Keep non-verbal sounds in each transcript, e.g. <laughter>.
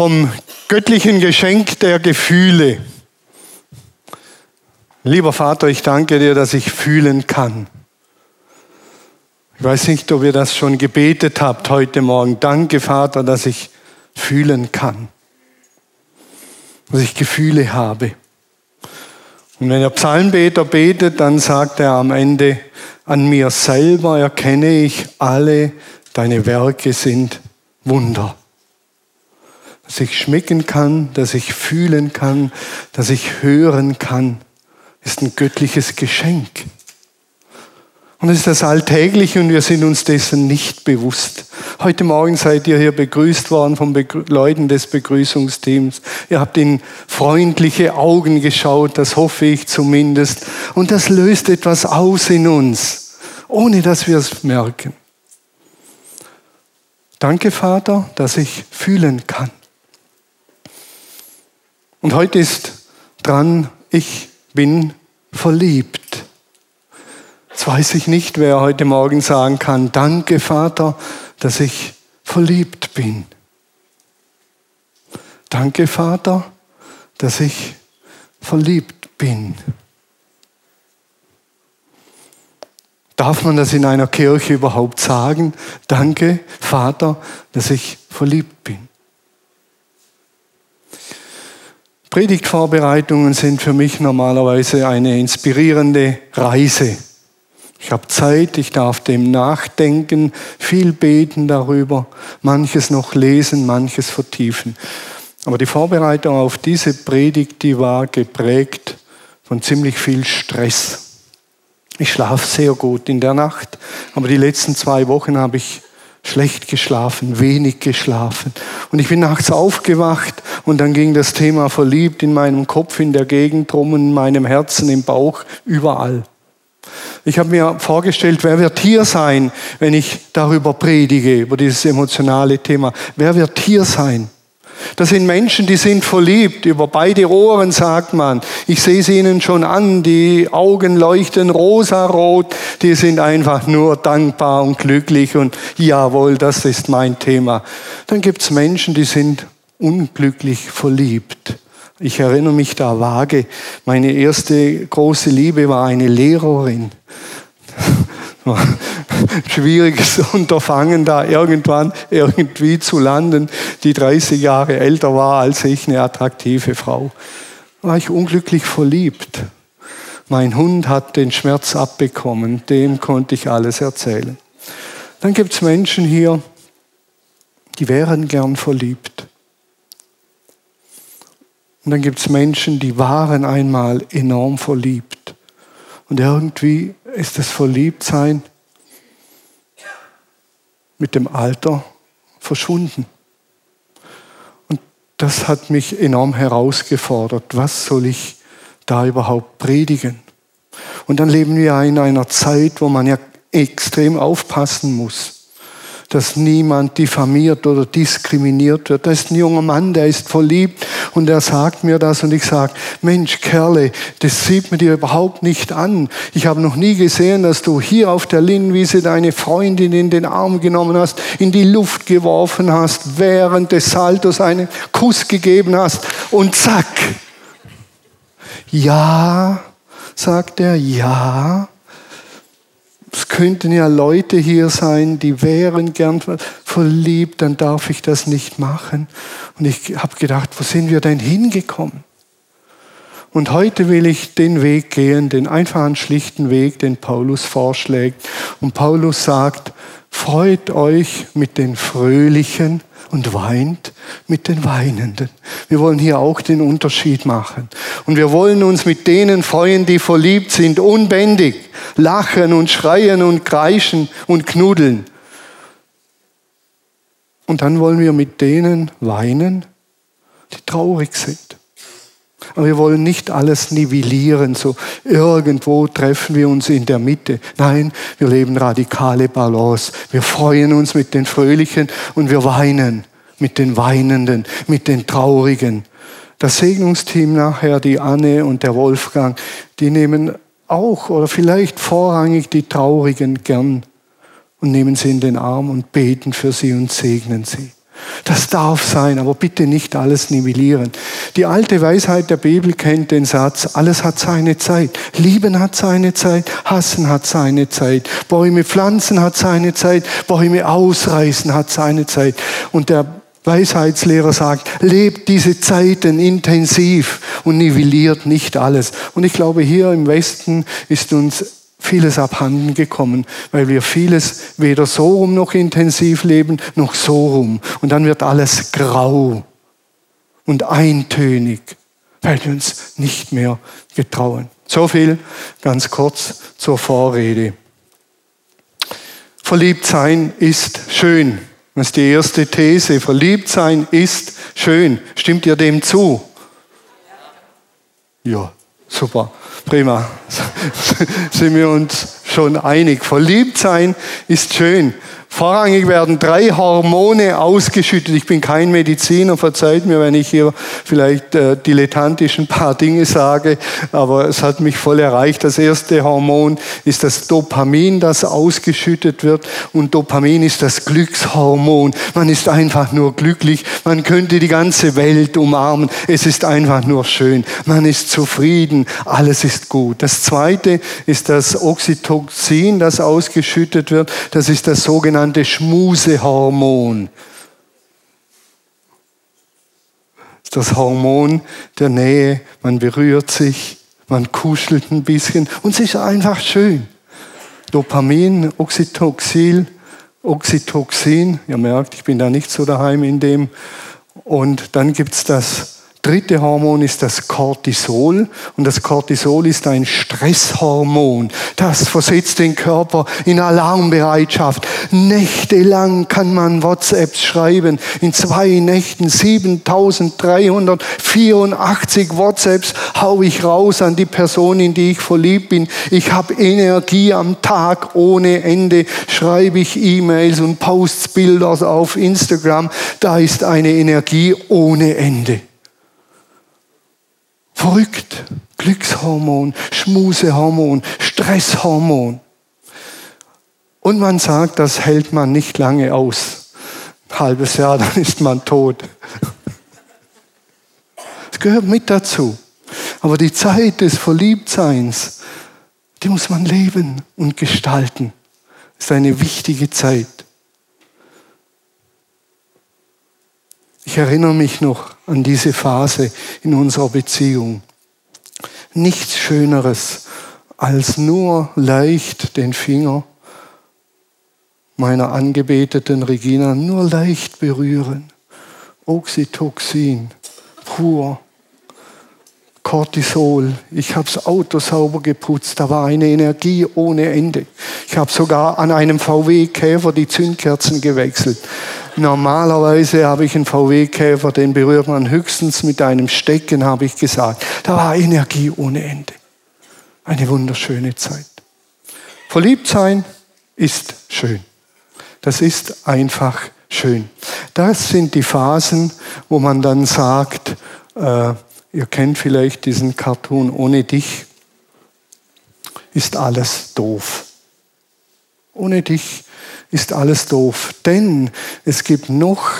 vom göttlichen Geschenk der Gefühle. Lieber Vater, ich danke dir, dass ich fühlen kann. Ich weiß nicht, ob ihr das schon gebetet habt heute Morgen. Danke, Vater, dass ich fühlen kann. Dass ich Gefühle habe. Und wenn der Psalmbeter betet, dann sagt er am Ende, an mir selber erkenne ich, alle deine Werke sind Wunder. Dass ich schmecken kann, dass ich fühlen kann, dass ich hören kann, ist ein göttliches Geschenk. Und es ist das Alltägliche und wir sind uns dessen nicht bewusst. Heute Morgen seid ihr hier begrüßt worden von Begrü Leuten des Begrüßungsteams. Ihr habt in freundliche Augen geschaut, das hoffe ich zumindest. Und das löst etwas aus in uns, ohne dass wir es merken. Danke, Vater, dass ich fühlen kann. Und heute ist dran, ich bin verliebt. Jetzt weiß ich nicht, wer heute Morgen sagen kann, danke Vater, dass ich verliebt bin. Danke Vater, dass ich verliebt bin. Darf man das in einer Kirche überhaupt sagen? Danke Vater, dass ich verliebt bin. Predigtvorbereitungen sind für mich normalerweise eine inspirierende Reise. Ich habe Zeit, ich darf dem nachdenken, viel beten darüber, manches noch lesen, manches vertiefen. Aber die Vorbereitung auf diese Predigt, die war geprägt von ziemlich viel Stress. Ich schlafe sehr gut in der Nacht, aber die letzten zwei Wochen habe ich schlecht geschlafen, wenig geschlafen. Und ich bin nachts aufgewacht und dann ging das Thema verliebt in meinem Kopf, in der Gegend rum, in meinem Herzen, im Bauch, überall. Ich habe mir vorgestellt, wer wird hier sein, wenn ich darüber predige, über dieses emotionale Thema. Wer wird hier sein? Das sind Menschen, die sind verliebt. Über beide Ohren sagt man. Ich sehe es ihnen schon an. Die Augen leuchten rosarot. Die sind einfach nur dankbar und glücklich und jawohl, das ist mein Thema. Dann gibt es Menschen, die sind unglücklich verliebt. Ich erinnere mich da vage. Meine erste große Liebe war eine Lehrerin. <laughs> Schwieriges Unterfangen, da irgendwann irgendwie zu landen, die 30 Jahre älter war als ich, eine attraktive Frau. War ich unglücklich verliebt. Mein Hund hat den Schmerz abbekommen, dem konnte ich alles erzählen. Dann gibt es Menschen hier, die wären gern verliebt. Und dann gibt es Menschen, die waren einmal enorm verliebt. Und irgendwie ist das Verliebtsein mit dem Alter verschwunden. Und das hat mich enorm herausgefordert. Was soll ich da überhaupt predigen? Und dann leben wir in einer Zeit, wo man ja extrem aufpassen muss dass niemand diffamiert oder diskriminiert wird. Da ist ein junger Mann, der ist verliebt und er sagt mir das und ich sage, Mensch, Kerle, das sieht mir dir überhaupt nicht an. Ich habe noch nie gesehen, dass du hier auf der Linnwiese deine Freundin in den Arm genommen hast, in die Luft geworfen hast, während des Saltos einen Kuss gegeben hast und zack. Ja, sagt er, ja. Es könnten ja Leute hier sein, die wären gern verliebt, dann darf ich das nicht machen. Und ich habe gedacht, wo sind wir denn hingekommen? Und heute will ich den Weg gehen, den einfachen, schlichten Weg, den Paulus vorschlägt. Und Paulus sagt, freut euch mit den Fröhlichen und weint mit den Weinenden. Wir wollen hier auch den Unterschied machen. Und wir wollen uns mit denen freuen, die verliebt sind, unbändig, lachen und schreien und kreischen und knuddeln. Und dann wollen wir mit denen weinen, die traurig sind. Aber wir wollen nicht alles nivellieren, so irgendwo treffen wir uns in der Mitte. Nein, wir leben radikale Balance. Wir freuen uns mit den Fröhlichen und wir weinen mit den Weinenden, mit den Traurigen. Das Segnungsteam nachher, die Anne und der Wolfgang, die nehmen auch oder vielleicht vorrangig die Traurigen gern und nehmen sie in den Arm und beten für sie und segnen sie. Das darf sein, aber bitte nicht alles nivellieren. Die alte Weisheit der Bibel kennt den Satz, alles hat seine Zeit. Lieben hat seine Zeit, hassen hat seine Zeit. Bäume pflanzen hat seine Zeit, Bäume ausreißen hat seine Zeit. Und der Weisheitslehrer sagt, lebt diese Zeiten intensiv und nivelliert nicht alles. Und ich glaube, hier im Westen ist uns vieles abhanden gekommen, weil wir vieles weder so rum noch intensiv leben, noch so rum. Und dann wird alles grau und eintönig, weil wir uns nicht mehr getrauen. So viel ganz kurz zur Vorrede. Verliebt sein ist schön. Das ist die erste These. Verliebt sein ist schön. Stimmt ihr dem zu? Ja, super. Prima. <laughs> Sind wir uns schon einig. Verliebt sein ist schön. Vorrangig werden drei Hormone ausgeschüttet. Ich bin kein Mediziner, verzeiht mir, wenn ich hier vielleicht äh, dilettantisch ein paar Dinge sage, aber es hat mich voll erreicht. Das erste Hormon ist das Dopamin, das ausgeschüttet wird und Dopamin ist das Glückshormon. Man ist einfach nur glücklich, man könnte die ganze Welt umarmen. Es ist einfach nur schön, man ist zufrieden, alles ist gut. Das zweite ist das Oxytocin, das ausgeschüttet wird. Das ist das sogenannte sogenannte Schmusehormon. Das Hormon der Nähe, man berührt sich, man kuschelt ein bisschen und es ist einfach schön. Dopamin, Oxytocin, Oxytocin, ihr merkt, ich bin da nicht so daheim in dem. Und dann gibt es das dritte Hormon ist das Cortisol und das Cortisol ist ein Stresshormon. Das versetzt den Körper in Alarmbereitschaft. Nächtelang kann man WhatsApps schreiben. In zwei Nächten 7384 WhatsApps hau ich raus an die Person, in die ich verliebt bin. Ich habe Energie am Tag ohne Ende. Schreibe ich E-Mails und Posts, Bilder auf Instagram. Da ist eine Energie ohne Ende. Verrückt. Glückshormon, Schmusehormon, Stresshormon. Und man sagt, das hält man nicht lange aus. Ein halbes Jahr, <laughs> dann ist man tot. Es gehört mit dazu. Aber die Zeit des Verliebtseins, die muss man leben und gestalten. Das ist eine wichtige Zeit. Ich erinnere mich noch an diese Phase in unserer Beziehung. Nichts Schöneres, als nur leicht den Finger meiner angebeteten Regina nur leicht berühren. Oxytocin, pur. Cortisol. Ich habe das Auto sauber geputzt. Da war eine Energie ohne Ende. Ich habe sogar an einem VW-Käfer die Zündkerzen gewechselt. Normalerweise habe ich einen VW-Käfer, den berührt man höchstens mit einem Stecken, habe ich gesagt. Da war Energie ohne Ende. Eine wunderschöne Zeit. Verliebt sein ist schön. Das ist einfach schön. Das sind die Phasen, wo man dann sagt, äh, ihr kennt vielleicht diesen Cartoon, ohne dich ist alles doof. Ohne dich ist alles doof. Denn es gibt noch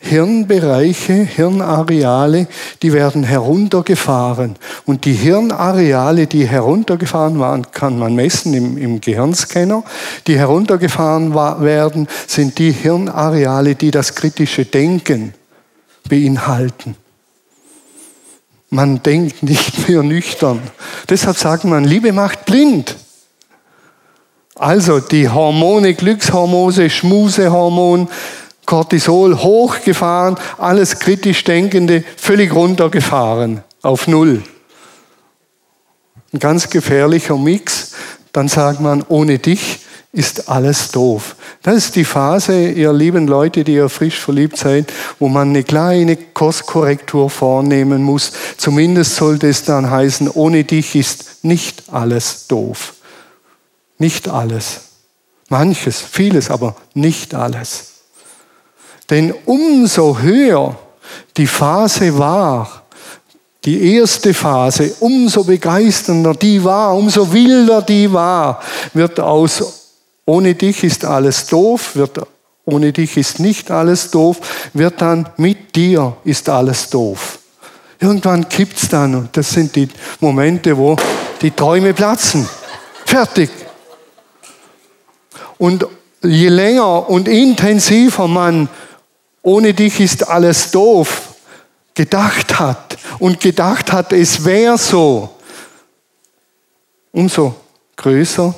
Hirnbereiche, Hirnareale, die werden heruntergefahren. Und die Hirnareale, die heruntergefahren waren, kann man messen im, im Gehirnscanner. Die heruntergefahren werden, sind die Hirnareale, die das kritische Denken beinhalten. Man denkt nicht mehr nüchtern. Deshalb sagt man, Liebe macht blind. Also die Hormone, Glückshormone, Schmusehormon, Cortisol hochgefahren, alles kritisch Denkende völlig runtergefahren auf Null. Ein ganz gefährlicher Mix. Dann sagt man, ohne dich ist alles doof. Das ist die Phase, ihr lieben Leute, die ihr frisch verliebt seid, wo man eine kleine Kurskorrektur vornehmen muss. Zumindest sollte es dann heißen, ohne dich ist nicht alles doof. Nicht alles. Manches, vieles, aber nicht alles. Denn umso höher die Phase war, die erste Phase, umso begeisternder die war, umso wilder die war, wird aus ohne dich ist alles doof, wird ohne dich ist nicht alles doof, wird dann mit dir ist alles doof. Irgendwann kippt es dann und das sind die Momente, wo die Träume platzen. Fertig. Und je länger und intensiver man ohne dich ist alles doof gedacht hat und gedacht hat, es wäre so, umso größer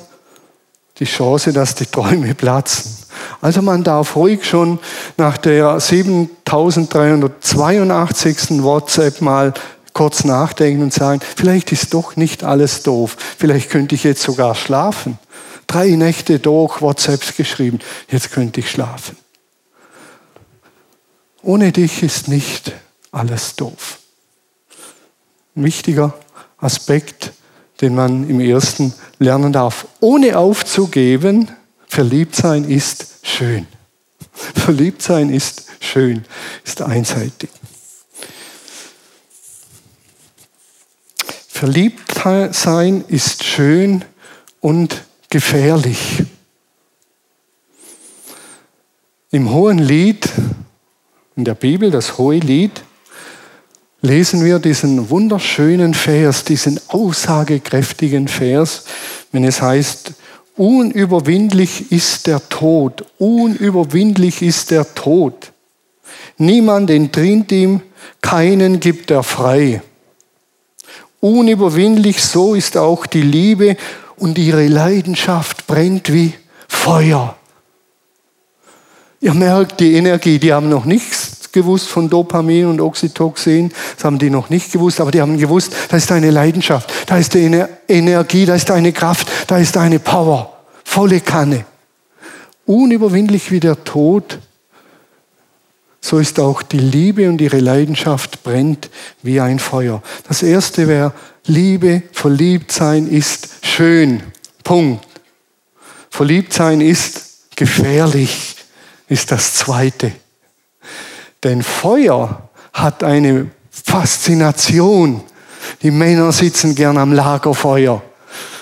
die Chance, dass die Träume platzen. Also man darf ruhig schon nach der 7382. WhatsApp mal kurz nachdenken und sagen, vielleicht ist doch nicht alles doof, vielleicht könnte ich jetzt sogar schlafen. Drei Nächte durch WhatsApps geschrieben, jetzt könnte ich schlafen. Ohne dich ist nicht alles doof. Ein wichtiger Aspekt, den man im ersten lernen darf. Ohne aufzugeben, verliebt sein ist schön. <laughs> Verliebt sein ist schön, ist einseitig. Verliebt sein ist schön und gefährlich. Im Hohen Lied, in der Bibel, das Hohe Lied, lesen wir diesen wunderschönen Vers, diesen aussagekräftigen Vers, wenn es heißt, unüberwindlich ist der Tod, unüberwindlich ist der Tod. Niemand entrinnt ihm, keinen gibt er frei. Unüberwindlich so ist auch die Liebe und ihre Leidenschaft brennt wie Feuer. Ihr merkt die Energie, die haben noch nichts gewusst von Dopamin und Oxytocin, das haben die noch nicht gewusst, aber die haben gewusst, da ist eine Leidenschaft, da ist eine Energie, da ist eine Kraft, da ist eine Power, volle Kanne. Unüberwindlich wie der Tod so ist auch die Liebe und ihre Leidenschaft brennt wie ein Feuer. Das erste wäre, Liebe, verliebt sein ist schön. Punkt. Verliebt sein ist gefährlich, ist das zweite. Denn Feuer hat eine Faszination. Die Männer sitzen gern am Lagerfeuer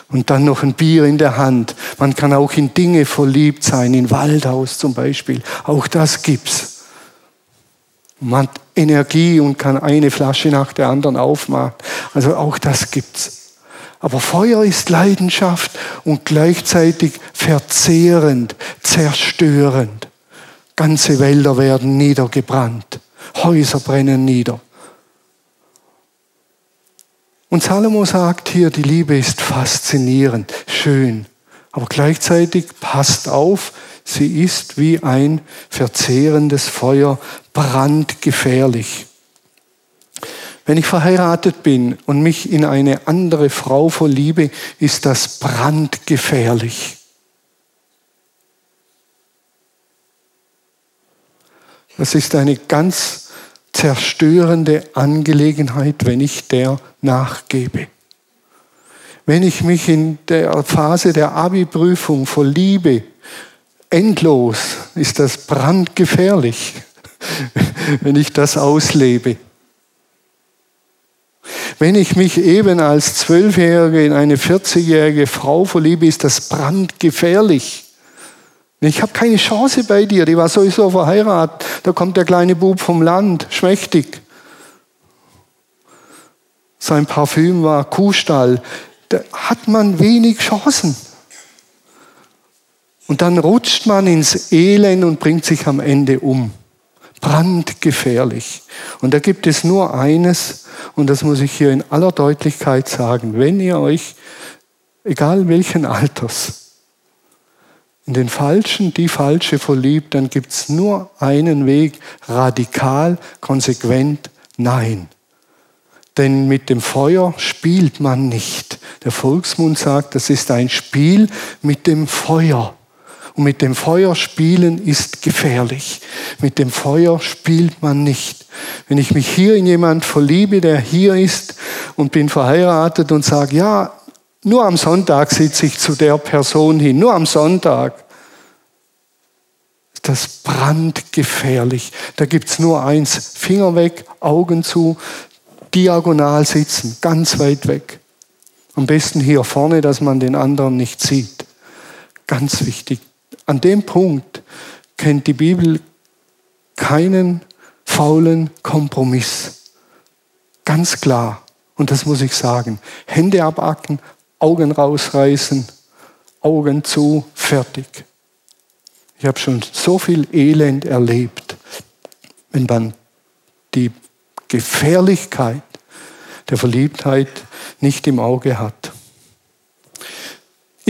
und dann noch ein Bier in der Hand. Man kann auch in Dinge verliebt sein, in Waldhaus zum Beispiel. Auch das gibt's. Man hat Energie und kann eine Flasche nach der anderen aufmachen. Also auch das gibt's. Aber Feuer ist Leidenschaft und gleichzeitig verzehrend, zerstörend. Ganze Wälder werden niedergebrannt. Häuser brennen nieder. Und Salomo sagt hier, die Liebe ist faszinierend, schön. Aber gleichzeitig passt auf, Sie ist wie ein verzehrendes Feuer, brandgefährlich. Wenn ich verheiratet bin und mich in eine andere Frau verliebe, ist das brandgefährlich. Das ist eine ganz zerstörende Angelegenheit, wenn ich der nachgebe. Wenn ich mich in der Phase der Abi-Prüfung verliebe, endlos ist das brandgefährlich, <laughs> wenn ich das auslebe. Wenn ich mich eben als Zwölfjährige in eine 40-jährige Frau verliebe, ist das brandgefährlich. Ich habe keine Chance bei dir, die war sowieso verheiratet. Da kommt der kleine Bub vom Land, schmächtig. Sein Parfüm war Kuhstall. Da hat man wenig Chancen. Und dann rutscht man ins Elend und bringt sich am Ende um. Brandgefährlich. Und da gibt es nur eines, und das muss ich hier in aller Deutlichkeit sagen, wenn ihr euch, egal welchen Alters, in den Falschen, die Falsche verliebt, dann gibt es nur einen Weg, radikal, konsequent, nein. Denn mit dem Feuer spielt man nicht. Der Volksmund sagt, das ist ein Spiel mit dem Feuer. Und mit dem Feuer spielen ist gefährlich. Mit dem Feuer spielt man nicht. Wenn ich mich hier in jemand verliebe, der hier ist und bin verheiratet und sage, ja, nur am Sonntag sitze ich zu der Person hin, nur am Sonntag. Das brandgefährlich. Da gibt es nur eins, Finger weg, Augen zu, diagonal sitzen, ganz weit weg. Am besten hier vorne, dass man den anderen nicht sieht. Ganz wichtig an dem Punkt kennt die Bibel keinen faulen Kompromiss. Ganz klar. Und das muss ich sagen. Hände abacken, Augen rausreißen, Augen zu, fertig. Ich habe schon so viel Elend erlebt, wenn man die Gefährlichkeit der Verliebtheit nicht im Auge hat.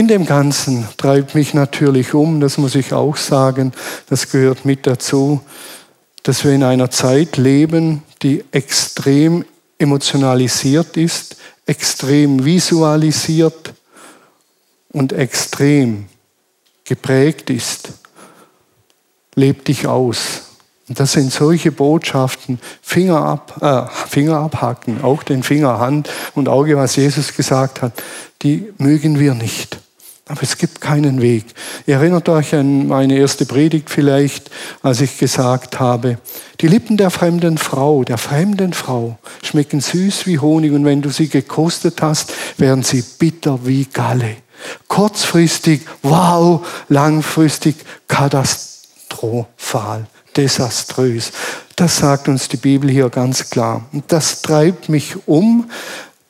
In dem Ganzen treibt mich natürlich um, das muss ich auch sagen, das gehört mit dazu, dass wir in einer Zeit leben, die extrem emotionalisiert ist, extrem visualisiert und extrem geprägt ist. Leb dich aus. Und das sind solche Botschaften, Finger, ab, äh, Finger abhacken, auch den Finger, Hand und Auge, was Jesus gesagt hat, die mögen wir nicht. Aber es gibt keinen Weg. Ihr erinnert euch an meine erste Predigt vielleicht, als ich gesagt habe, die Lippen der fremden Frau, der fremden Frau, schmecken süß wie Honig und wenn du sie gekostet hast, werden sie bitter wie Galle. Kurzfristig, wow, langfristig, katastrophal, desaströs. Das sagt uns die Bibel hier ganz klar. Und das treibt mich um,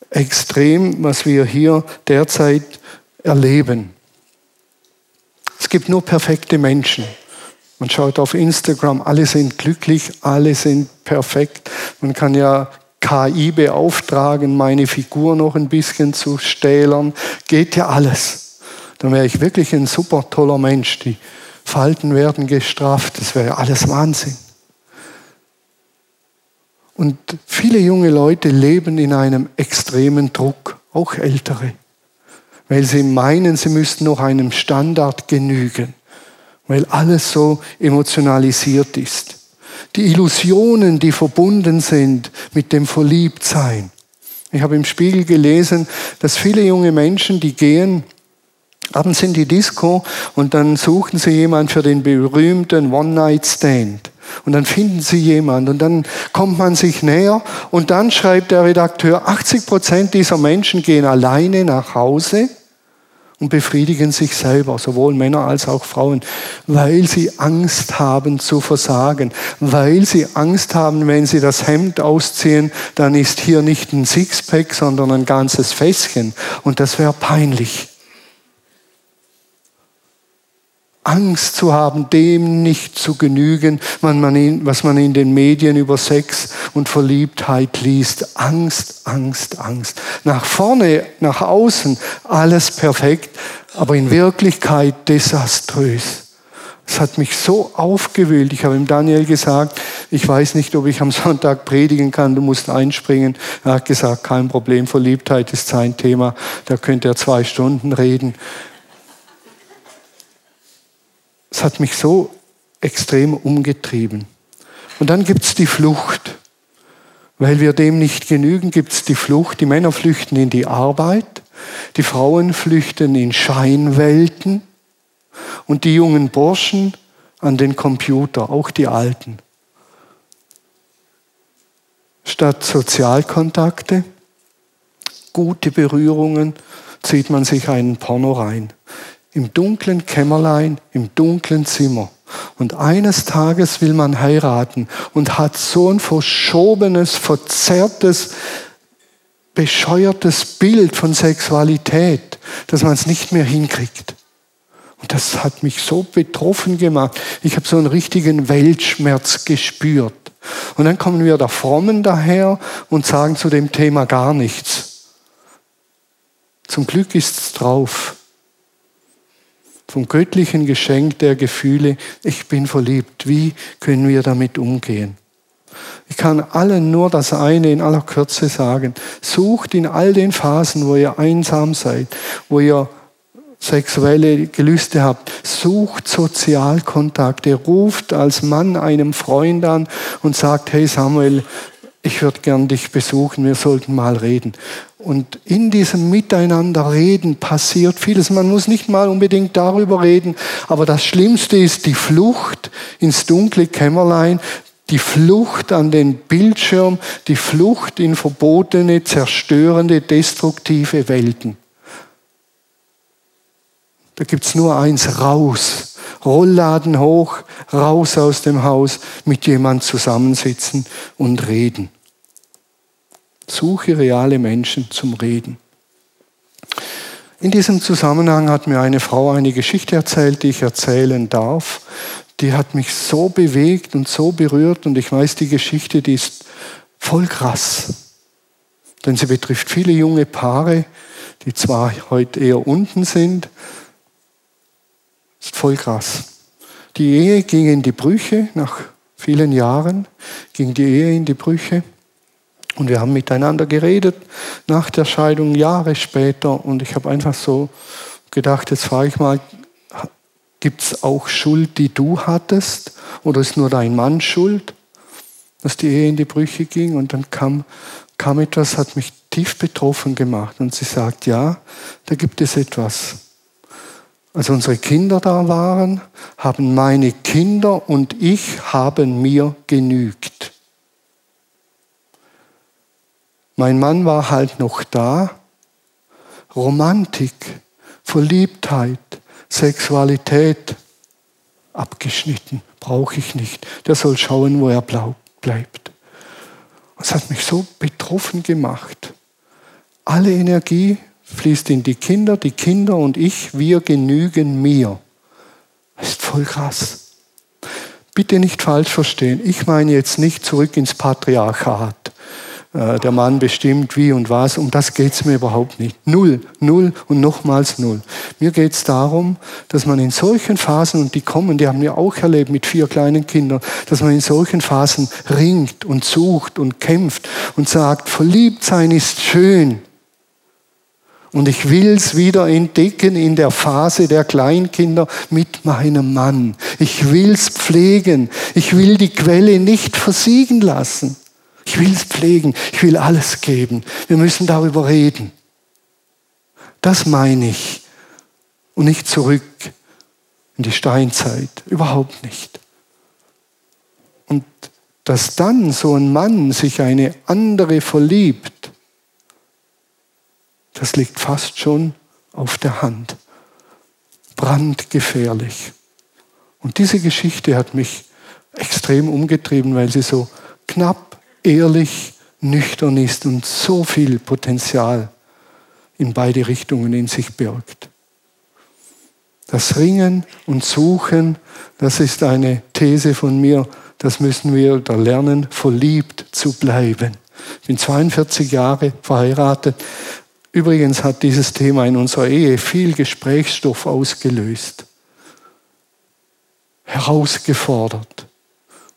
extrem, was wir hier derzeit erleben. Es gibt nur perfekte Menschen. Man schaut auf Instagram, alle sind glücklich, alle sind perfekt. Man kann ja KI beauftragen, meine Figur noch ein bisschen zu stählern. Geht ja alles. Dann wäre ich wirklich ein super toller Mensch. Die Falten werden gestraft. Das wäre ja alles Wahnsinn. Und viele junge Leute leben in einem extremen Druck, auch ältere weil sie meinen, sie müssten noch einem Standard genügen, weil alles so emotionalisiert ist. Die Illusionen, die verbunden sind mit dem Verliebtsein. Ich habe im Spiegel gelesen, dass viele junge Menschen, die gehen abends in die Disco und dann suchen sie jemanden für den berühmten One-Night-Stand. Und dann finden sie jemanden und dann kommt man sich näher und dann schreibt der Redakteur, 80 Prozent dieser Menschen gehen alleine nach Hause und befriedigen sich selber, sowohl Männer als auch Frauen, weil sie Angst haben zu versagen, weil sie Angst haben, wenn sie das Hemd ausziehen, dann ist hier nicht ein Sixpack, sondern ein ganzes Fässchen und das wäre peinlich. Angst zu haben, dem nicht zu genügen, was man in den Medien über Sex und Verliebtheit liest. Angst, Angst, Angst. Nach vorne, nach außen alles perfekt, aber in Wirklichkeit desaströs. Es hat mich so aufgewühlt. Ich habe ihm Daniel gesagt, ich weiß nicht, ob ich am Sonntag predigen kann, du musst einspringen. Er hat gesagt, kein Problem, Verliebtheit ist sein Thema, da könnte er zwei Stunden reden. Es hat mich so extrem umgetrieben. Und dann gibt es die Flucht. Weil wir dem nicht genügen, gibt es die Flucht. Die Männer flüchten in die Arbeit, die Frauen flüchten in Scheinwelten und die jungen Burschen an den Computer, auch die Alten. Statt Sozialkontakte, gute Berührungen, zieht man sich einen Porno rein im dunklen Kämmerlein, im dunklen Zimmer. Und eines Tages will man heiraten und hat so ein verschobenes, verzerrtes, bescheuertes Bild von Sexualität, dass man es nicht mehr hinkriegt. Und das hat mich so betroffen gemacht. Ich habe so einen richtigen Weltschmerz gespürt. Und dann kommen wir da Frommen daher und sagen zu dem Thema gar nichts. Zum Glück ist es drauf vom göttlichen Geschenk der Gefühle, ich bin verliebt. Wie können wir damit umgehen? Ich kann allen nur das eine in aller Kürze sagen. Sucht in all den Phasen, wo ihr einsam seid, wo ihr sexuelle Gelüste habt, sucht Sozialkontakte, ruft als Mann einem Freund an und sagt, hey Samuel, ich würde gern dich besuchen, wir sollten mal reden. Und in diesem Miteinanderreden passiert vieles. Man muss nicht mal unbedingt darüber reden, aber das Schlimmste ist die Flucht ins dunkle Kämmerlein, die Flucht an den Bildschirm, die Flucht in verbotene, zerstörende, destruktive Welten. Da gibt es nur eins, raus Rollladen hoch, raus aus dem Haus, mit jemand zusammensitzen und reden. Suche reale Menschen zum Reden. In diesem Zusammenhang hat mir eine Frau eine Geschichte erzählt, die ich erzählen darf. Die hat mich so bewegt und so berührt und ich weiß, die Geschichte, die ist voll krass. Denn sie betrifft viele junge Paare, die zwar heute eher unten sind, ist voll krass. Die Ehe ging in die Brüche, nach vielen Jahren ging die Ehe in die Brüche. Und wir haben miteinander geredet nach der Scheidung, Jahre später. Und ich habe einfach so gedacht, jetzt frage ich mal, gibt es auch Schuld, die du hattest? Oder ist nur dein Mann schuld, dass die Ehe in die Brüche ging? Und dann kam, kam etwas, hat mich tief betroffen gemacht. Und sie sagt, ja, da gibt es etwas. Als unsere Kinder da waren, haben meine Kinder und ich haben mir genügt. Mein Mann war halt noch da. Romantik, Verliebtheit, Sexualität abgeschnitten, brauche ich nicht. Der soll schauen, wo er bleibt. Das hat mich so betroffen gemacht. Alle Energie fließt in die Kinder, die Kinder und ich, wir genügen mir. Das ist voll krass. Bitte nicht falsch verstehen. Ich meine jetzt nicht zurück ins Patriarchat. Äh, der Mann bestimmt wie und was. Um das geht es mir überhaupt nicht. Null, null und nochmals null. Mir geht es darum, dass man in solchen Phasen, und die kommen, die haben wir auch erlebt mit vier kleinen Kindern, dass man in solchen Phasen ringt und sucht und kämpft und sagt, verliebt sein ist schön. Und ich will es wieder entdecken in der Phase der Kleinkinder mit meinem Mann. Ich will es pflegen. Ich will die Quelle nicht versiegen lassen. Ich will es pflegen. Ich will alles geben. Wir müssen darüber reden. Das meine ich. Und nicht zurück in die Steinzeit. Überhaupt nicht. Und dass dann so ein Mann sich eine andere verliebt, das liegt fast schon auf der Hand. Brandgefährlich. Und diese Geschichte hat mich extrem umgetrieben, weil sie so knapp ehrlich, nüchtern ist und so viel Potenzial in beide Richtungen in sich birgt. Das Ringen und Suchen, das ist eine These von mir, das müssen wir da lernen, verliebt zu bleiben. Ich bin 42 Jahre verheiratet. Übrigens hat dieses Thema in unserer Ehe viel Gesprächsstoff ausgelöst, herausgefordert.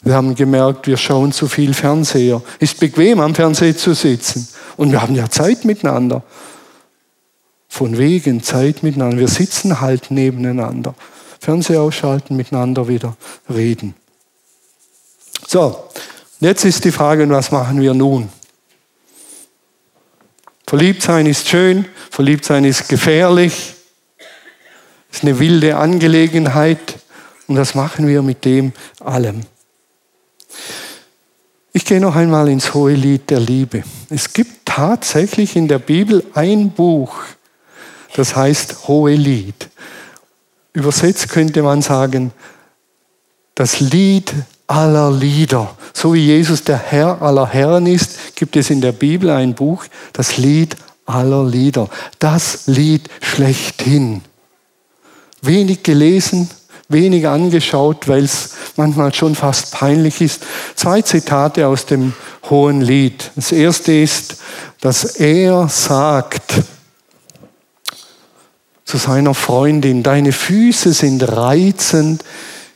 Wir haben gemerkt, wir schauen zu viel Fernseher. Ist bequem, am Fernseher zu sitzen. Und wir haben ja Zeit miteinander. Von wegen Zeit miteinander. Wir sitzen halt nebeneinander. Fernseher ausschalten, miteinander wieder reden. So, jetzt ist die Frage, was machen wir nun? Verliebt sein ist schön, verliebt sein ist gefährlich, ist eine wilde Angelegenheit. Und was machen wir mit dem allem? Ich gehe noch einmal ins hohe Lied der Liebe. Es gibt tatsächlich in der Bibel ein Buch, das heißt Hohe Lied. Übersetzt könnte man sagen, das Lied aller Lieder. So wie Jesus der Herr aller Herren ist, gibt es in der Bibel ein Buch, das Lied aller Lieder. Das Lied schlechthin. Wenig gelesen, wenig angeschaut, weil es manchmal schon fast peinlich ist. Zwei Zitate aus dem Hohen Lied. Das erste ist, dass er sagt zu seiner Freundin, deine Füße sind reizend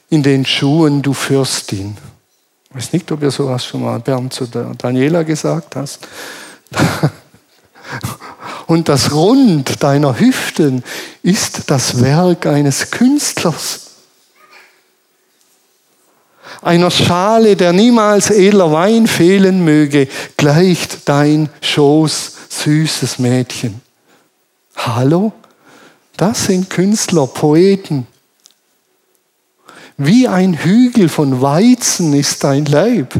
in den Schuhen, du Fürstin. Ich weiß nicht, ob ihr sowas schon mal Bernd zu Daniela gesagt hast. <laughs> Und das Rund deiner Hüften ist das Werk eines Künstlers einer Schale, der niemals edler Wein fehlen möge, gleicht dein Schoß, süßes Mädchen. Hallo? Das sind Künstler, Poeten. Wie ein Hügel von Weizen ist dein Leib.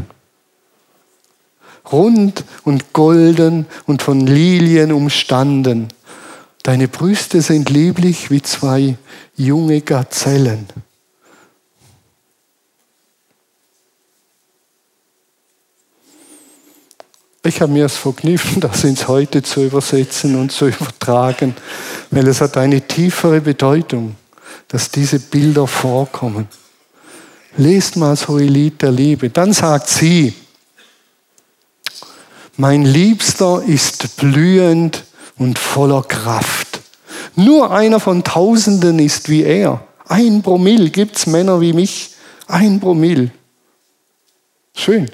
Rund und golden und von Lilien umstanden. Deine Brüste sind lieblich wie zwei junge Gazellen. Ich habe mir es verkniffen, <laughs> das ins Heute zu übersetzen und zu übertragen, weil es hat eine tiefere Bedeutung, dass diese Bilder vorkommen. Lest mal so ein Lied der Liebe. Dann sagt sie, mein Liebster ist blühend und voller Kraft. Nur einer von Tausenden ist wie er. Ein Promille gibt's Männer wie mich. Ein Promille. Schön.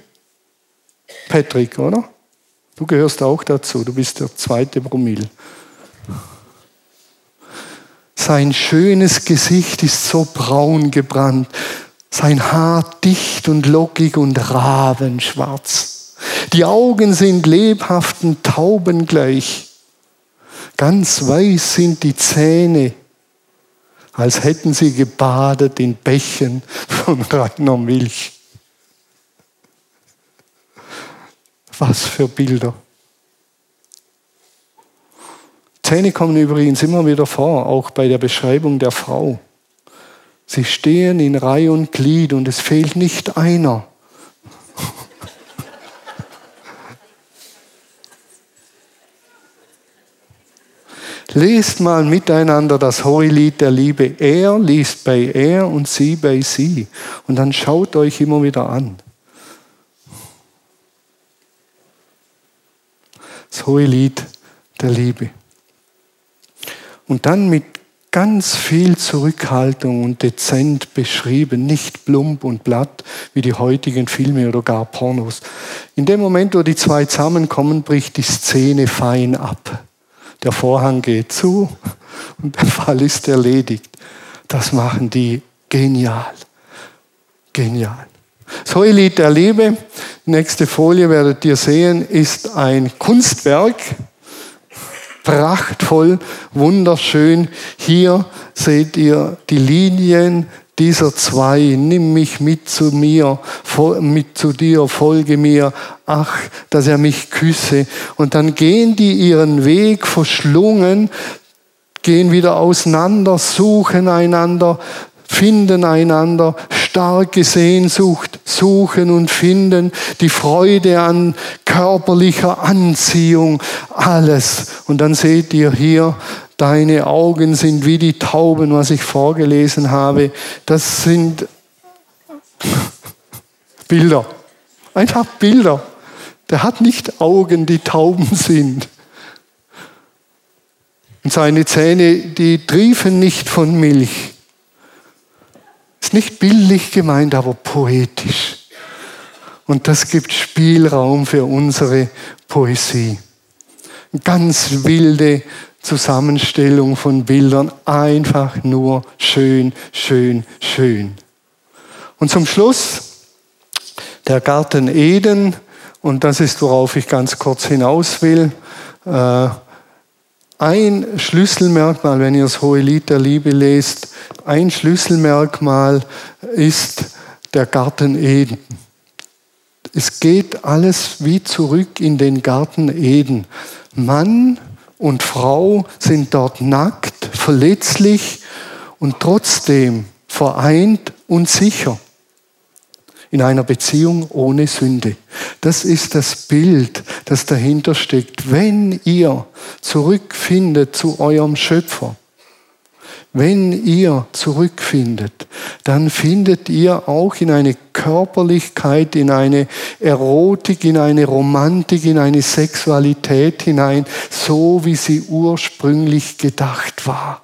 Patrick, oder? Du gehörst auch dazu. Du bist der zweite Promille. Sein schönes Gesicht ist so braun gebrannt, sein Haar dicht und lockig und rabenschwarz. Die Augen sind lebhaften Tauben gleich. Ganz weiß sind die Zähne, als hätten sie gebadet in Bächen von <laughs> reiner Milch. Was für Bilder. Zähne kommen übrigens immer wieder vor, auch bei der Beschreibung der Frau. Sie stehen in Reihe und Glied und es fehlt nicht einer. Lest mal miteinander das Hohelied der Liebe. Er liest bei er und sie bei sie. Und dann schaut euch immer wieder an. Das Hohelied der Liebe. Und dann mit ganz viel Zurückhaltung und dezent beschrieben, nicht plump und blatt wie die heutigen Filme oder gar Pornos. In dem Moment, wo die zwei zusammenkommen, bricht die Szene fein ab. Der Vorhang geht zu <laughs> und der Fall ist erledigt. Das machen die genial. Genial. So, Lied der Liebe, nächste Folie werdet ihr sehen, ist ein Kunstwerk, prachtvoll, wunderschön. Hier seht ihr die Linien dieser zwei, nimm mich mit zu mir, mit zu dir, folge mir, ach, dass er mich küsse. Und dann gehen die ihren Weg verschlungen, gehen wieder auseinander, suchen einander, finden einander, starke Sehnsucht, suchen und finden, die Freude an körperlicher Anziehung, alles. Und dann seht ihr hier Deine Augen sind wie die Tauben, was ich vorgelesen habe. Das sind <laughs> Bilder. Einfach Bilder. Der hat nicht Augen, die Tauben sind. Und seine Zähne, die triefen nicht von Milch. Ist nicht bildlich gemeint, aber poetisch. Und das gibt Spielraum für unsere Poesie. Ganz wilde Zusammenstellung von Bildern einfach nur schön, schön, schön. Und zum Schluss der Garten Eden, und das ist, worauf ich ganz kurz hinaus will. Äh, ein Schlüsselmerkmal, wenn ihr das Hohe Lied der Liebe lest, ein Schlüsselmerkmal ist der Garten Eden. Es geht alles wie zurück in den Garten Eden. Mann und Frau sind dort nackt, verletzlich und trotzdem vereint und sicher in einer Beziehung ohne Sünde. Das ist das Bild, das dahinter steckt. Wenn ihr zurückfindet zu eurem Schöpfer, wenn ihr zurückfindet, dann findet ihr auch in eine Körperlichkeit, in eine Erotik, in eine Romantik, in eine Sexualität hinein, so wie sie ursprünglich gedacht war.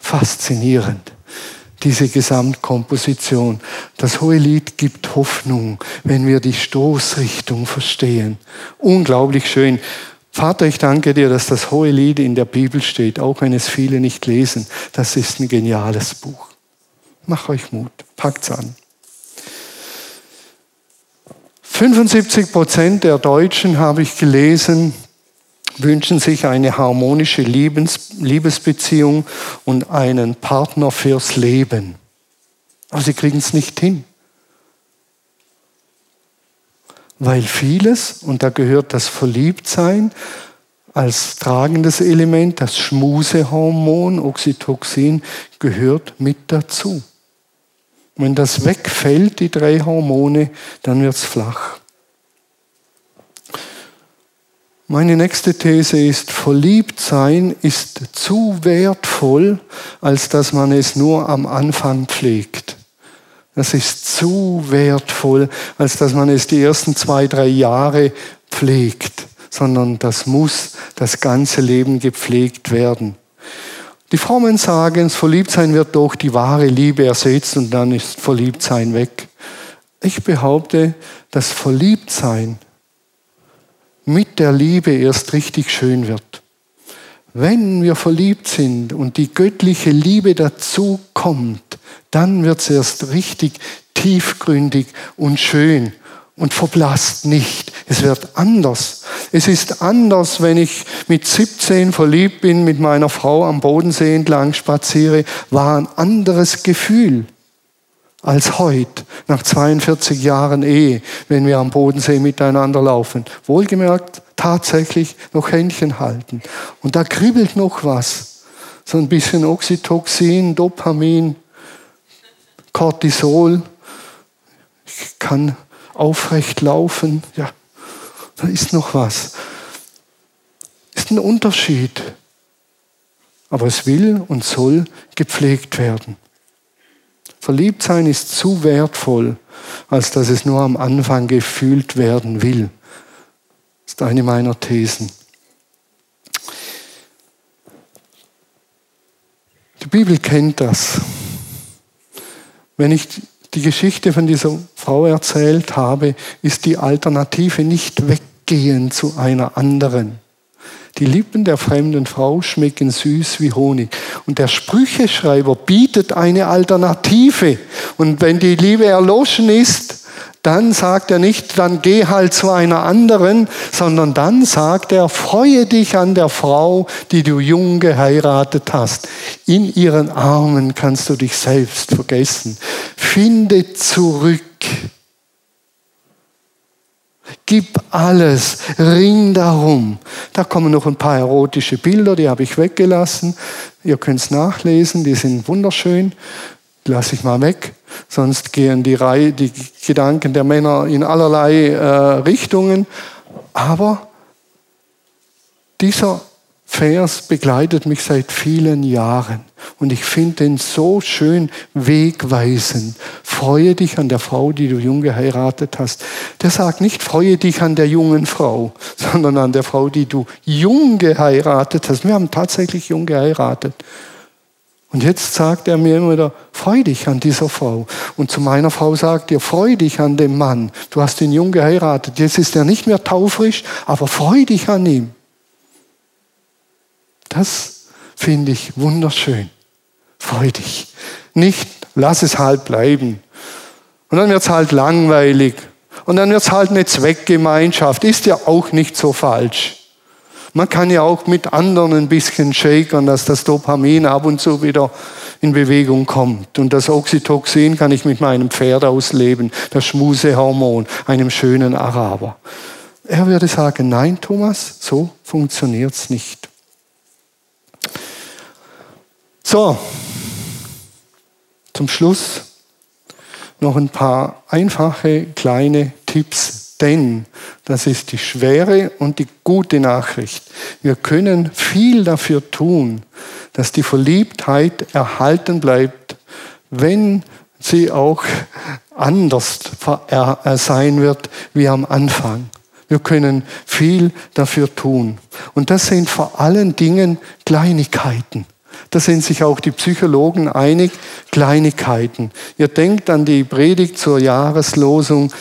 Faszinierend diese Gesamtkomposition. Das Hohe Lied gibt Hoffnung, wenn wir die Stoßrichtung verstehen. Unglaublich schön. Vater, ich danke dir, dass das Hohe Lied in der Bibel steht, auch wenn es viele nicht lesen. Das ist ein geniales Buch. Mach euch Mut, packt's an. 75 Prozent der Deutschen, habe ich gelesen, wünschen sich eine harmonische Liebes Liebesbeziehung und einen Partner fürs Leben. Aber sie kriegen es nicht hin. weil vieles, und da gehört das Verliebtsein als tragendes Element, das Schmusehormon, Oxytocin, gehört mit dazu. Wenn das wegfällt, die drei Hormone, dann wird es flach. Meine nächste These ist, verliebt sein ist zu wertvoll, als dass man es nur am Anfang pflegt. Das ist zu wertvoll, als dass man es die ersten zwei, drei Jahre pflegt, sondern das muss das ganze Leben gepflegt werden. Die Frommen sagen, das Verliebtsein wird durch die wahre Liebe ersetzt und dann ist Verliebtsein weg. Ich behaupte, das Verliebtsein mit der Liebe erst richtig schön wird. Wenn wir verliebt sind und die göttliche Liebe dazu kommt, dann wird es erst richtig tiefgründig und schön und verblasst nicht. Es wird anders. Es ist anders, wenn ich mit 17 verliebt bin, mit meiner Frau am Bodensee entlang spaziere, war ein anderes Gefühl als heute, nach 42 Jahren Ehe, wenn wir am Bodensee miteinander laufen. Wohlgemerkt, tatsächlich noch Händchen halten. Und da kribbelt noch was. So ein bisschen Oxytocin, Dopamin, Cortisol. Ich kann aufrecht laufen. Ja, da ist noch was. Ist ein Unterschied. Aber es will und soll gepflegt werden. Verliebtsein ist zu wertvoll, als dass es nur am Anfang gefühlt werden will. Das ist eine meiner Thesen. Die Bibel kennt das. Wenn ich die Geschichte von dieser Frau erzählt habe, ist die Alternative nicht weggehen zu einer anderen. Die Lippen der fremden Frau schmecken süß wie Honig. Und der Sprücheschreiber bietet eine Alternative. Und wenn die Liebe erloschen ist, dann sagt er nicht, dann geh halt zu einer anderen, sondern dann sagt er, freue dich an der Frau, die du jung geheiratet hast. In ihren Armen kannst du dich selbst vergessen. Finde zurück. Gib alles, ring darum. Da kommen noch ein paar erotische Bilder, die habe ich weggelassen. Ihr könnt es nachlesen, die sind wunderschön. Die lasse ich mal weg. Sonst gehen die, Reihe, die Gedanken der Männer in allerlei äh, Richtungen. Aber dieser Vers begleitet mich seit vielen Jahren und ich finde ihn so schön wegweisend. Freue dich an der Frau, die du jung geheiratet hast. Der sagt nicht, freue dich an der jungen Frau, <laughs> sondern an der Frau, die du jung geheiratet hast. Wir haben tatsächlich jung geheiratet. Und jetzt sagt er mir immer wieder, freu dich an dieser Frau. Und zu meiner Frau sagt er, freu dich an dem Mann. Du hast ihn jung geheiratet. Jetzt ist er nicht mehr taufrisch, aber freu dich an ihm. Das finde ich wunderschön. Freu dich. Nicht, lass es halt bleiben. Und dann wird es halt langweilig. Und dann wird es halt eine Zweckgemeinschaft. Ist ja auch nicht so falsch. Man kann ja auch mit anderen ein bisschen shakern, dass das Dopamin ab und zu wieder in Bewegung kommt. Und das Oxytocin kann ich mit meinem Pferd ausleben, das Schmusehormon, einem schönen Araber. Er würde sagen, nein, Thomas, so funktioniert es nicht. So, zum Schluss noch ein paar einfache kleine Tipps denn, das ist die schwere und die gute Nachricht, wir können viel dafür tun, dass die Verliebtheit erhalten bleibt, wenn sie auch anders äh, sein wird wie am Anfang. Wir können viel dafür tun. Und das sind vor allen Dingen Kleinigkeiten. Da sind sich auch die Psychologen einig, Kleinigkeiten. Ihr denkt an die Predigt zur Jahreslosung,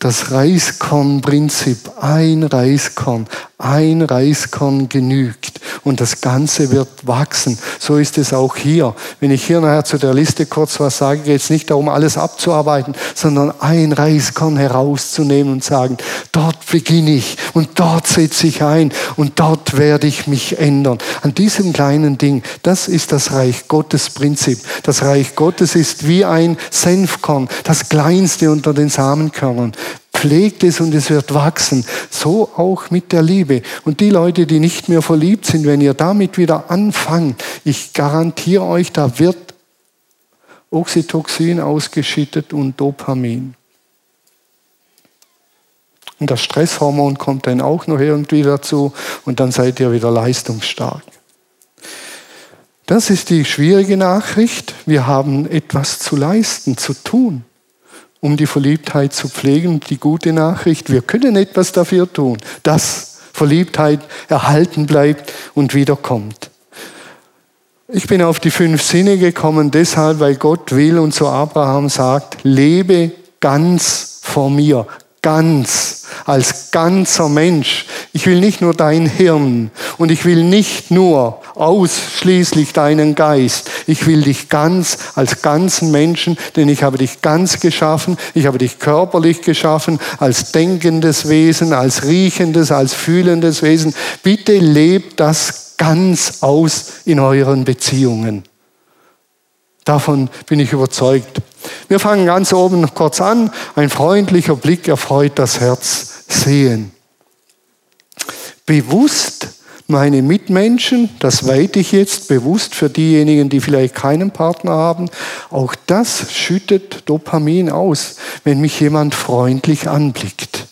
das Reiskornprinzip. Ein Reiskorn, ein Reiskorn genügt und das Ganze wird wachsen. So ist es auch hier. Wenn ich hier nachher zu der Liste kurz was sage, geht es nicht darum, alles abzuarbeiten, sondern ein Reiskorn herauszunehmen und sagen, dort beginne ich und dort setze ich ein und dort werde ich mich ändern. An diesem kleinen Ding, das ist das Reich Gottes Prinzip. Das Reich Gottes ist wie ein Senfkorn, das kleinste unter den Samenkörnern pflegt es und es wird wachsen. So auch mit der Liebe. Und die Leute, die nicht mehr verliebt sind, wenn ihr damit wieder anfangt, ich garantiere euch, da wird Oxytocin ausgeschüttet und Dopamin. Und das Stresshormon kommt dann auch noch irgendwie dazu und dann seid ihr wieder leistungsstark. Das ist die schwierige Nachricht. Wir haben etwas zu leisten, zu tun, um die Verliebtheit zu pflegen. Die gute Nachricht, wir können etwas dafür tun, dass Verliebtheit erhalten bleibt und wiederkommt. Ich bin auf die fünf Sinne gekommen, deshalb, weil Gott will und zu Abraham sagt, lebe ganz vor mir, ganz, als ganzer Mensch. Ich will nicht nur dein Hirn und ich will nicht nur ausschließlich deinen Geist. Ich will dich ganz als ganzen Menschen, denn ich habe dich ganz geschaffen. Ich habe dich körperlich geschaffen, als denkendes Wesen, als riechendes, als fühlendes Wesen. Bitte lebt das ganz aus in euren Beziehungen. Davon bin ich überzeugt. Wir fangen ganz oben noch kurz an. Ein freundlicher Blick erfreut das Herz sehen. Bewusst meine Mitmenschen, das weite ich jetzt bewusst für diejenigen, die vielleicht keinen Partner haben, auch das schüttet Dopamin aus, wenn mich jemand freundlich anblickt.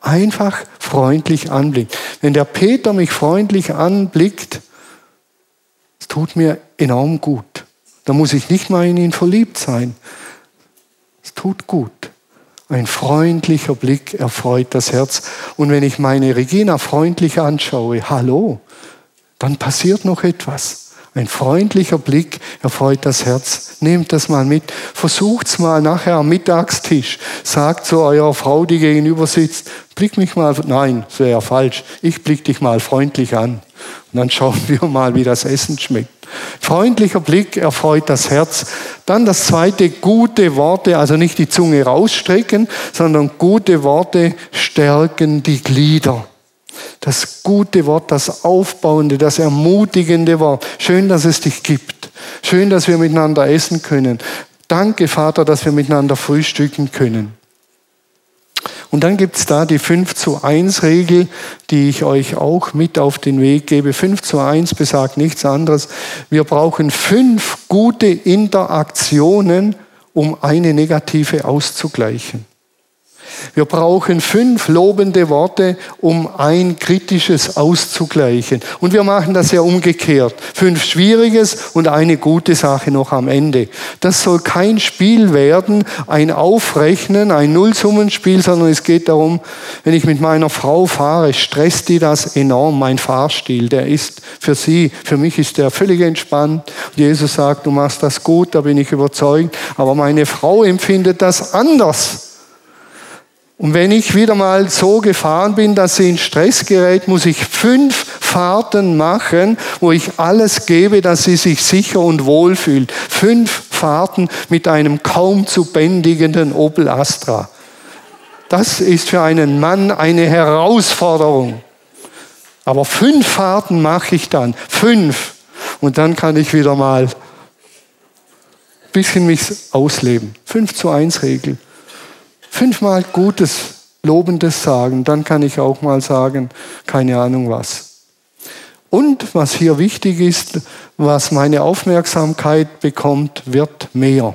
Einfach freundlich anblickt. Wenn der Peter mich freundlich anblickt, es tut mir enorm gut. Da muss ich nicht mal in ihn verliebt sein. Es tut gut. Ein freundlicher Blick erfreut das Herz. Und wenn ich meine Regina freundlich anschaue, hallo, dann passiert noch etwas. Ein freundlicher Blick erfreut das Herz. Nehmt das mal mit. Versucht's mal nachher am Mittagstisch. Sagt zu eurer Frau, die gegenüber sitzt, blick mich mal, nein, das wäre ja falsch. Ich blick dich mal freundlich an. Und dann schauen wir mal, wie das Essen schmeckt. Freundlicher Blick erfreut das Herz. Dann das zweite, gute Worte, also nicht die Zunge rausstrecken, sondern gute Worte stärken die Glieder. Das gute Wort, das aufbauende, das ermutigende Wort. Schön, dass es dich gibt. Schön, dass wir miteinander essen können. Danke, Vater, dass wir miteinander frühstücken können. Und dann gibt es da die 5 zu 1 Regel, die ich euch auch mit auf den Weg gebe. 5 zu 1 besagt nichts anderes. Wir brauchen fünf gute Interaktionen, um eine negative auszugleichen. Wir brauchen fünf lobende Worte, um ein kritisches auszugleichen. Und wir machen das ja umgekehrt. Fünf Schwieriges und eine gute Sache noch am Ende. Das soll kein Spiel werden, ein Aufrechnen, ein Nullsummenspiel, sondern es geht darum, wenn ich mit meiner Frau fahre, stresst die das enorm, mein Fahrstil. Der ist für sie, für mich ist der völlig entspannt. Jesus sagt, du machst das gut, da bin ich überzeugt. Aber meine Frau empfindet das anders. Und wenn ich wieder mal so gefahren bin, dass sie in Stress gerät, muss ich fünf Fahrten machen, wo ich alles gebe, dass sie sich sicher und wohl fühlt. Fünf Fahrten mit einem kaum zu bändigenden Opel Astra. Das ist für einen Mann eine Herausforderung. Aber fünf Fahrten mache ich dann. Fünf. Und dann kann ich wieder mal ein bisschen mich ausleben. Fünf zu eins Regel fünfmal Gutes, Lobendes sagen, dann kann ich auch mal sagen, keine Ahnung was. Und was hier wichtig ist, was meine Aufmerksamkeit bekommt, wird mehr.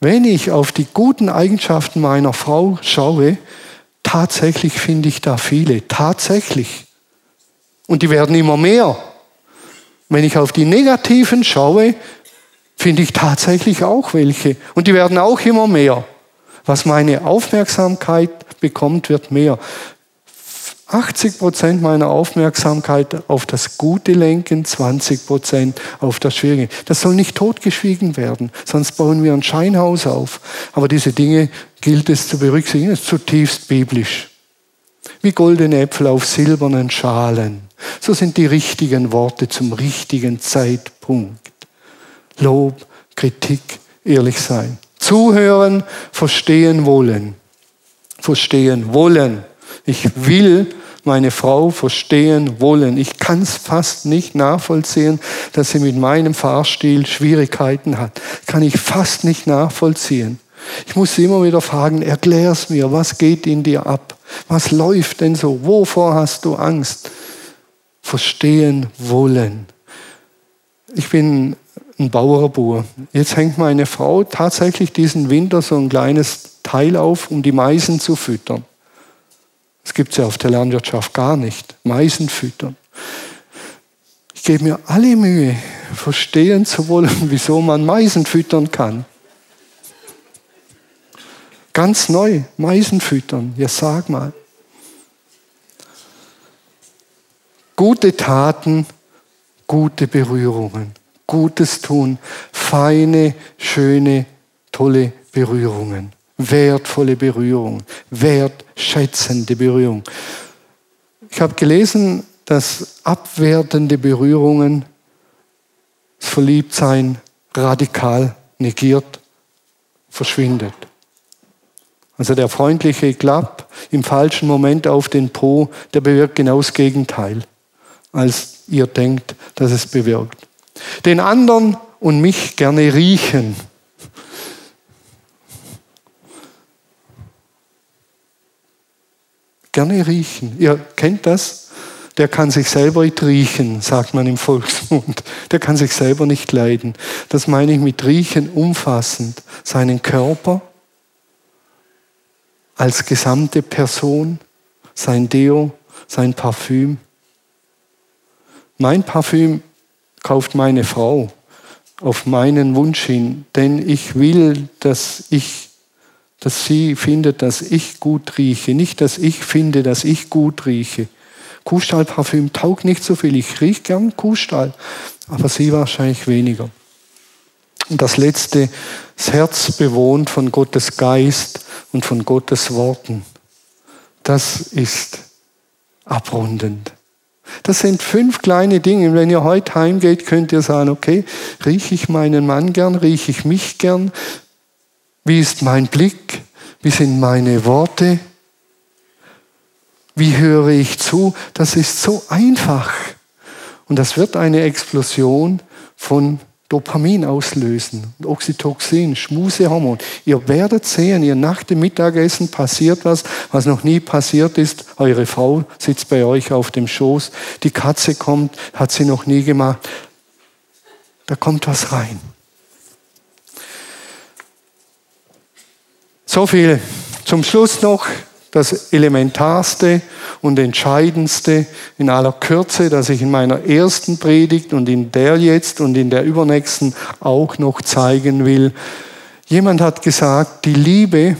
Wenn ich auf die guten Eigenschaften meiner Frau schaue, tatsächlich finde ich da viele, tatsächlich. Und die werden immer mehr. Wenn ich auf die negativen schaue, finde ich tatsächlich auch welche. Und die werden auch immer mehr. Was meine Aufmerksamkeit bekommt, wird mehr. 80 Prozent meiner Aufmerksamkeit auf das Gute lenken, 20 Prozent auf das Schwierige. Das soll nicht totgeschwiegen werden, sonst bauen wir ein Scheinhaus auf. Aber diese Dinge gilt es zu berücksichtigen, das ist zutiefst biblisch. Wie goldene Äpfel auf silbernen Schalen. So sind die richtigen Worte zum richtigen Zeitpunkt. Lob, Kritik, ehrlich sein. Zuhören, verstehen wollen. Verstehen wollen. Ich will meine Frau verstehen wollen. Ich kann es fast nicht nachvollziehen, dass sie mit meinem Fahrstil Schwierigkeiten hat. Kann ich fast nicht nachvollziehen. Ich muss sie immer wieder fragen, erklär's mir, was geht in dir ab? Was läuft denn so? Wovor hast du Angst? Verstehen wollen. Ich bin ein Bauerbauer. Jetzt hängt meine Frau tatsächlich diesen Winter so ein kleines Teil auf, um die Meisen zu füttern. Das gibt es ja auf der Landwirtschaft gar nicht. Meisen füttern. Ich gebe mir alle Mühe, verstehen zu wollen, <laughs> wieso man Meisen füttern kann. Ganz neu, Meisen füttern. Ja, sag mal. Gute Taten, gute Berührungen. Gutes tun, feine, schöne, tolle Berührungen, wertvolle Berührungen, wertschätzende Berührungen. Ich habe gelesen, dass abwertende Berührungen das Verliebtsein radikal negiert, verschwindet. Also der freundliche Klapp im falschen Moment auf den Po, der bewirkt genau das Gegenteil, als ihr denkt, dass es bewirkt. Den anderen und mich gerne riechen. Gerne riechen. Ihr kennt das? Der kann sich selber nicht riechen, sagt man im Volksmund. Der kann sich selber nicht leiden. Das meine ich mit riechen umfassend. Seinen Körper als gesamte Person, sein Deo, sein Parfüm. Mein Parfüm kauft meine Frau auf meinen Wunsch hin, denn ich will, dass ich dass sie findet, dass ich gut rieche, nicht, dass ich finde, dass ich gut rieche. Kuhstallparfüm taugt nicht so viel. Ich rieche gern Kuhstall, aber sie wahrscheinlich weniger. Und das letzte, das Herz bewohnt von Gottes Geist und von Gottes Worten. Das ist abrundend. Das sind fünf kleine Dinge. Wenn ihr heute heimgeht, könnt ihr sagen, okay, rieche ich meinen Mann gern, rieche ich mich gern? Wie ist mein Blick? Wie sind meine Worte? Wie höre ich zu? Das ist so einfach. Und das wird eine Explosion von Dopamin auslösen, Oxytocin, Schmusehormon. Ihr werdet sehen, ihr nach dem Mittagessen passiert was, was noch nie passiert ist. Eure Frau sitzt bei euch auf dem Schoß, die Katze kommt, hat sie noch nie gemacht. Da kommt was rein. So viel zum Schluss noch das Elementarste und Entscheidendste in aller Kürze, das ich in meiner ersten Predigt und in der jetzt und in der übernächsten auch noch zeigen will. Jemand hat gesagt, die Liebe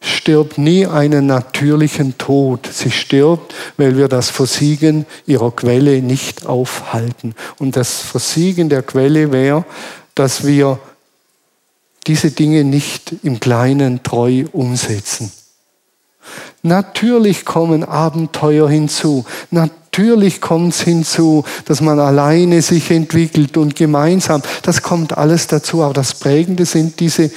stirbt nie einen natürlichen Tod. Sie stirbt, weil wir das Versiegen ihrer Quelle nicht aufhalten. Und das Versiegen der Quelle wäre, dass wir diese Dinge nicht im Kleinen treu umsetzen. Natürlich kommen Abenteuer hinzu. Natürlich kommt es hinzu, dass man alleine sich entwickelt und gemeinsam. Das kommt alles dazu. Aber das Prägende sind diese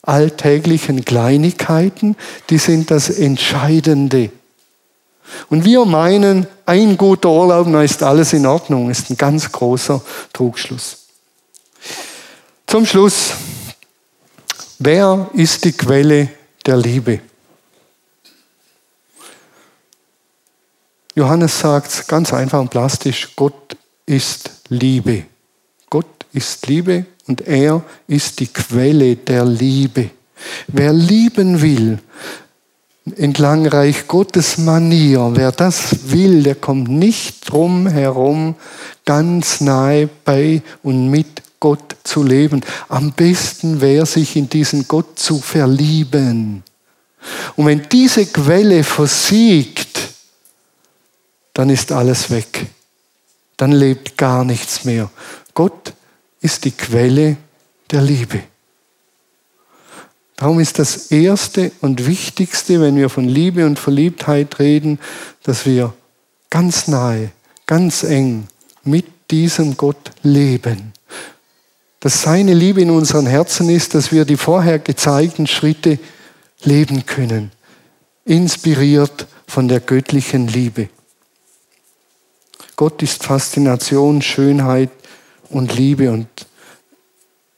alltäglichen Kleinigkeiten, die sind das Entscheidende. Und wir meinen, ein guter Urlaub, dann ist alles in Ordnung, ist ein ganz großer Trugschluss. Zum Schluss, wer ist die Quelle der Liebe? Johannes sagt ganz einfach und plastisch, Gott ist Liebe. Gott ist Liebe und er ist die Quelle der Liebe. Wer lieben will, entlang Reich Gottes Manier, wer das will, der kommt nicht drum herum, ganz nahe bei und mit Gott zu leben. Am besten wäre sich in diesen Gott zu verlieben. Und wenn diese Quelle versiegt, dann ist alles weg. Dann lebt gar nichts mehr. Gott ist die Quelle der Liebe. Darum ist das Erste und Wichtigste, wenn wir von Liebe und Verliebtheit reden, dass wir ganz nahe, ganz eng mit diesem Gott leben. Dass seine Liebe in unseren Herzen ist, dass wir die vorher gezeigten Schritte leben können, inspiriert von der göttlichen Liebe. Gott ist Faszination, Schönheit und Liebe. Und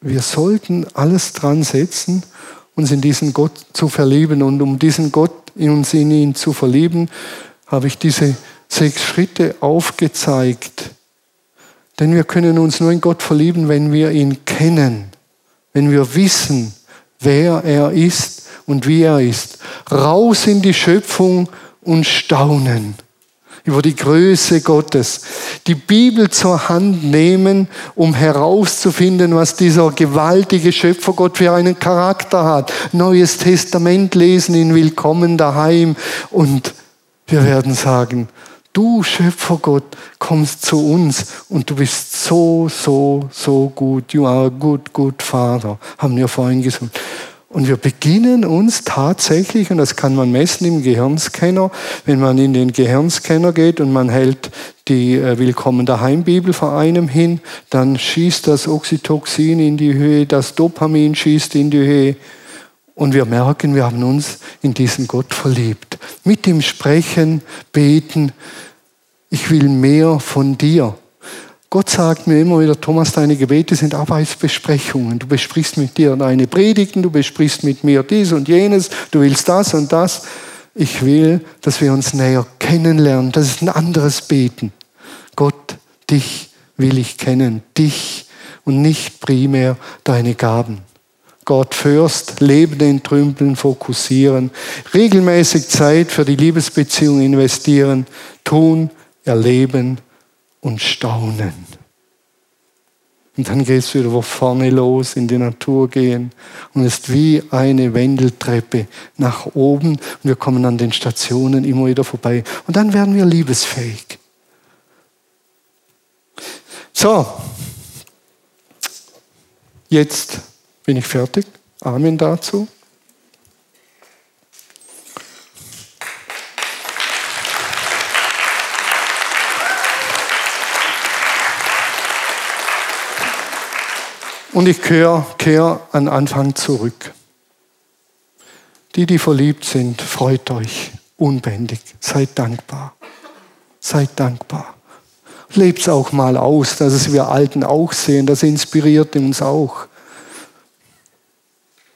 wir sollten alles dran setzen, uns in diesen Gott zu verlieben. Und um diesen Gott in uns in ihn zu verlieben, habe ich diese sechs Schritte aufgezeigt. Denn wir können uns nur in Gott verlieben, wenn wir ihn kennen, wenn wir wissen, wer er ist und wie er ist. Raus in die Schöpfung und staunen über die Größe Gottes. Die Bibel zur Hand nehmen, um herauszufinden, was dieser gewaltige Schöpfergott für einen Charakter hat. Neues Testament lesen, in Willkommen daheim und wir werden sagen, du Schöpfergott kommst zu uns und du bist so, so, so gut. You are a good, good Father, haben wir vorhin gesungen. Und wir beginnen uns tatsächlich, und das kann man messen im Gehirnscanner, wenn man in den Gehirnscanner geht und man hält die äh, Willkommen daheim Bibel vor einem hin, dann schießt das Oxytocin in die Höhe, das Dopamin schießt in die Höhe. Und wir merken, wir haben uns in diesen Gott verliebt. Mit ihm sprechen, beten, ich will mehr von dir. Gott sagt mir immer wieder, Thomas, deine Gebete sind Arbeitsbesprechungen. Du besprichst mit dir deine Predigten, du besprichst mit mir dies und jenes, du willst das und das. Ich will, dass wir uns näher kennenlernen. Das ist ein anderes Beten. Gott, dich will ich kennen, dich und nicht primär deine Gaben. Gott first, Leben in Trümpeln fokussieren, regelmäßig Zeit für die Liebesbeziehung investieren, tun, erleben, und staunen. Und dann geht es wieder von vorne los, in die Natur gehen. Und ist wie eine Wendeltreppe nach oben. Und wir kommen an den Stationen immer wieder vorbei. Und dann werden wir liebesfähig. So, jetzt bin ich fertig. Amen dazu. Und ich kehre kehr an Anfang zurück. Die, die verliebt sind, freut euch unbändig. Seid dankbar. Seid dankbar. Lebt es auch mal aus, dass es wir Alten auch sehen. Das inspiriert uns auch.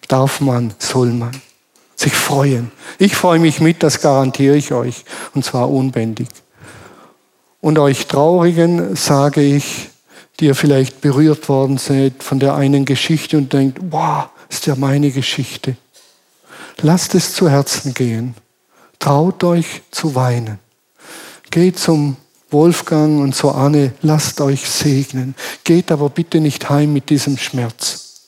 Darf man, soll man sich freuen. Ich freue mich mit, das garantiere ich euch. Und zwar unbändig. Und euch Traurigen sage ich, die ihr vielleicht berührt worden seid von der einen Geschichte und denkt, wow, ist ja meine Geschichte. Lasst es zu Herzen gehen. Traut euch zu weinen. Geht zum Wolfgang und zur Anne, lasst euch segnen. Geht aber bitte nicht heim mit diesem Schmerz.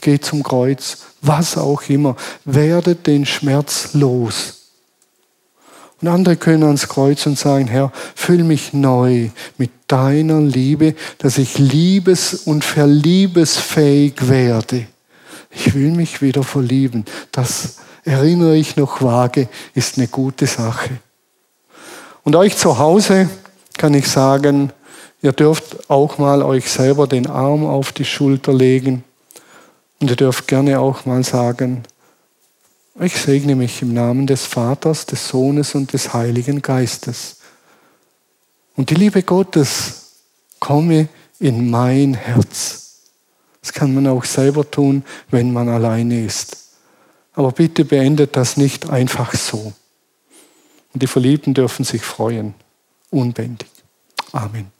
Geht zum Kreuz, was auch immer. Werdet den Schmerz los. Und andere können ans Kreuz und sagen, Herr, füll mich neu mit deiner Liebe, dass ich liebes- und verliebesfähig werde. Ich will mich wieder verlieben. Das erinnere ich noch vage, ist eine gute Sache. Und euch zu Hause kann ich sagen, ihr dürft auch mal euch selber den Arm auf die Schulter legen und ihr dürft gerne auch mal sagen, ich segne mich im Namen des Vaters, des Sohnes und des Heiligen Geistes. Und die Liebe Gottes komme in mein Herz. Das kann man auch selber tun, wenn man alleine ist. Aber bitte beendet das nicht einfach so. Und die Verliebten dürfen sich freuen. Unbändig. Amen.